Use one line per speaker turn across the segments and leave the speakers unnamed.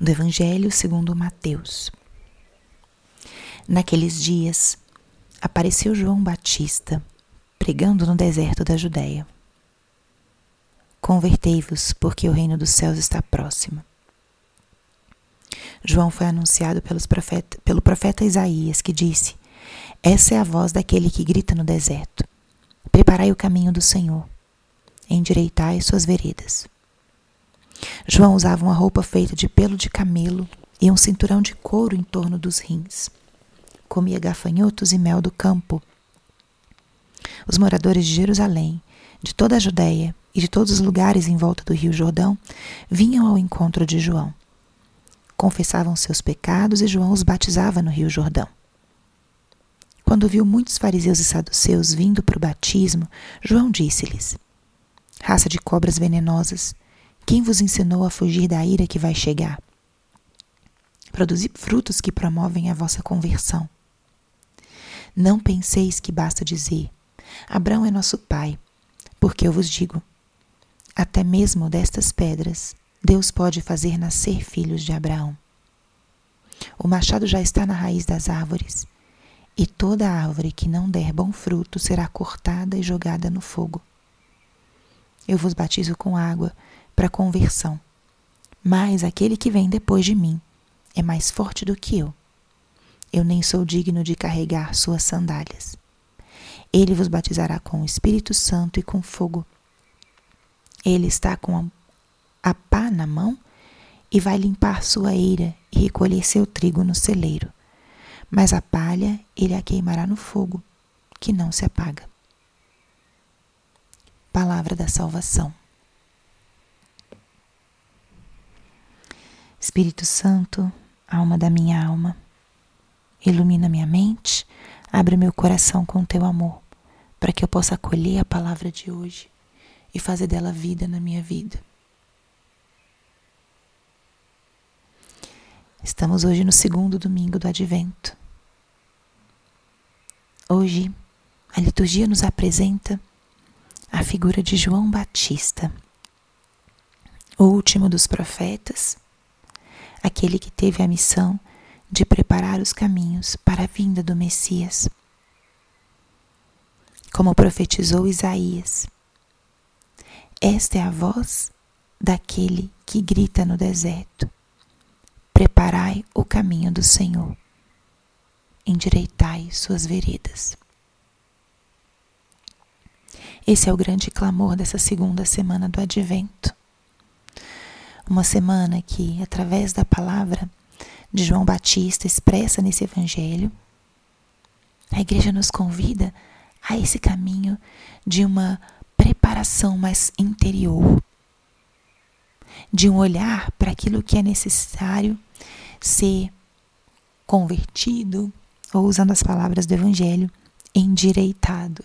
do Evangelho segundo Mateus. Naqueles dias, apareceu João Batista pregando no deserto da Judéia. Convertei-vos, porque o reino dos céus está próximo. João foi anunciado profeta, pelo profeta Isaías, que disse: Essa é a voz daquele que grita no deserto: Preparai o caminho do Senhor, endireitai suas veredas. João usava uma roupa feita de pelo de camelo e um cinturão de couro em torno dos rins. Comia gafanhotos e mel do campo. Os moradores de Jerusalém, de toda a Judéia e de todos os lugares em volta do rio Jordão vinham ao encontro de João. Confessavam seus pecados e João os batizava no rio Jordão. Quando viu muitos fariseus e saduceus vindo para o batismo, João disse-lhes: Raça de cobras venenosas, quem vos ensinou a fugir da ira que vai chegar? Produzi frutos que promovem a vossa conversão. Não penseis que basta dizer: Abraão é nosso pai, porque eu vos digo: até mesmo destas pedras, Deus pode fazer nascer filhos de Abraão. O machado já está na raiz das árvores, e toda árvore que não der bom fruto será cortada e jogada no fogo. Eu vos batizo com água para conversão. Mas aquele que vem depois de mim é mais forte do que eu. Eu nem sou digno de carregar suas sandálias. Ele vos batizará com o Espírito Santo e com fogo. Ele está com a pá na mão e vai limpar sua eira e recolher seu trigo no celeiro. Mas a palha ele a queimará no fogo, que não se apaga. Palavra da salvação. Espírito Santo, alma da minha alma, ilumina minha mente, abre meu coração com teu amor, para que eu possa acolher a palavra de hoje e fazer dela vida na minha vida. Estamos hoje no segundo domingo do Advento. Hoje, a liturgia nos apresenta a figura de João Batista, o último dos profetas aquele que teve a missão de preparar os caminhos para a vinda do Messias. Como profetizou Isaías, esta é a voz daquele que grita no deserto: Preparai o caminho do Senhor, endireitai suas veredas. Esse é o grande clamor dessa segunda semana do Advento. Uma semana que, através da palavra de João Batista expressa nesse Evangelho, a igreja nos convida a esse caminho de uma preparação mais interior, de um olhar para aquilo que é necessário ser convertido, ou usando as palavras do Evangelho, endireitado.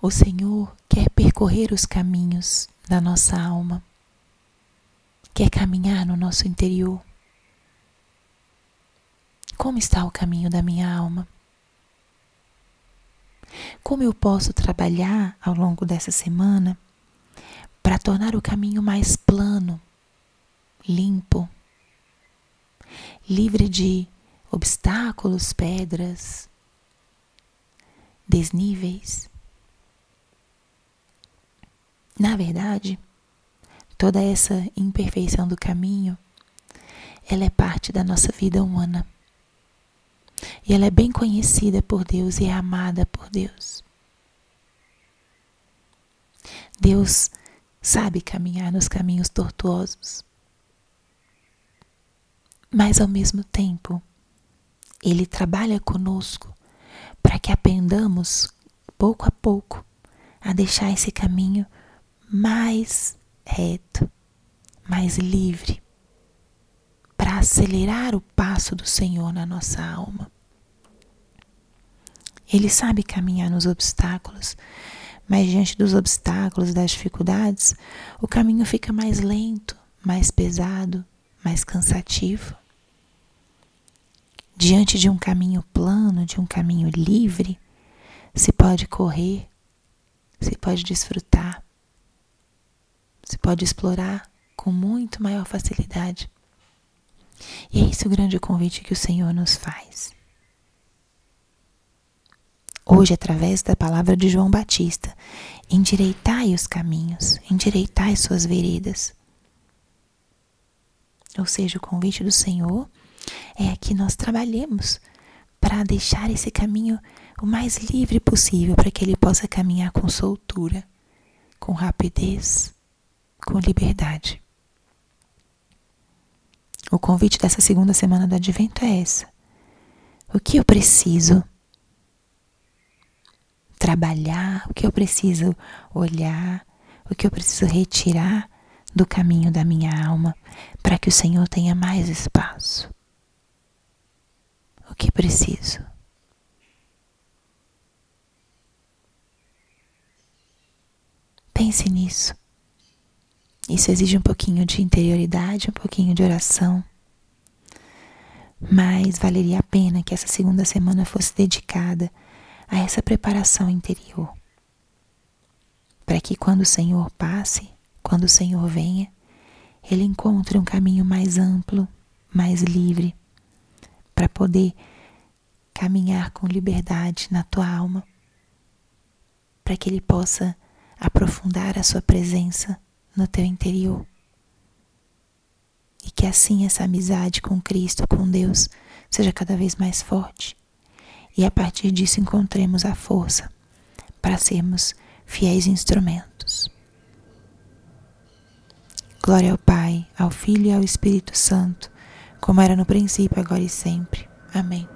O Senhor quer percorrer os caminhos da nossa alma, quer caminhar no nosso interior. Como está o caminho da minha alma? Como eu posso trabalhar ao longo dessa semana para tornar o caminho mais plano, limpo, livre de obstáculos, pedras, desníveis? Na verdade, toda essa imperfeição do caminho, ela é parte da nossa vida humana. E ela é bem conhecida por Deus e é amada por Deus. Deus sabe caminhar nos caminhos tortuosos. Mas ao mesmo tempo, Ele trabalha conosco para que aprendamos, pouco a pouco, a deixar esse caminho mais reto, mais livre, para acelerar o passo do Senhor na nossa alma. Ele sabe caminhar nos obstáculos, mas diante dos obstáculos, das dificuldades, o caminho fica mais lento, mais pesado, mais cansativo. Diante de um caminho plano, de um caminho livre, se pode correr, se pode desfrutar, pode explorar com muito maior facilidade. E é esse o grande convite que o Senhor nos faz. Hoje, através da palavra de João Batista, endireitai os caminhos, endireitai suas veredas. Ou seja, o convite do Senhor é que nós trabalhemos para deixar esse caminho o mais livre possível para que ele possa caminhar com soltura, com rapidez, com liberdade. O convite dessa segunda semana do advento é essa. O que eu preciso trabalhar, o que eu preciso olhar, o que eu preciso retirar do caminho da minha alma para que o Senhor tenha mais espaço. O que preciso? Pense nisso. Isso exige um pouquinho de interioridade, um pouquinho de oração. Mas valeria a pena que essa segunda semana fosse dedicada a essa preparação interior. Para que quando o Senhor passe, quando o Senhor venha, ele encontre um caminho mais amplo, mais livre, para poder caminhar com liberdade na tua alma, para que ele possa aprofundar a sua presença no teu interior. E que assim essa amizade com Cristo, com Deus, seja cada vez mais forte. E a partir disso encontremos a força para sermos fiéis instrumentos. Glória ao Pai, ao Filho e ao Espírito Santo, como era no princípio, agora e sempre. Amém.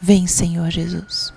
Vem, Senhor Jesus.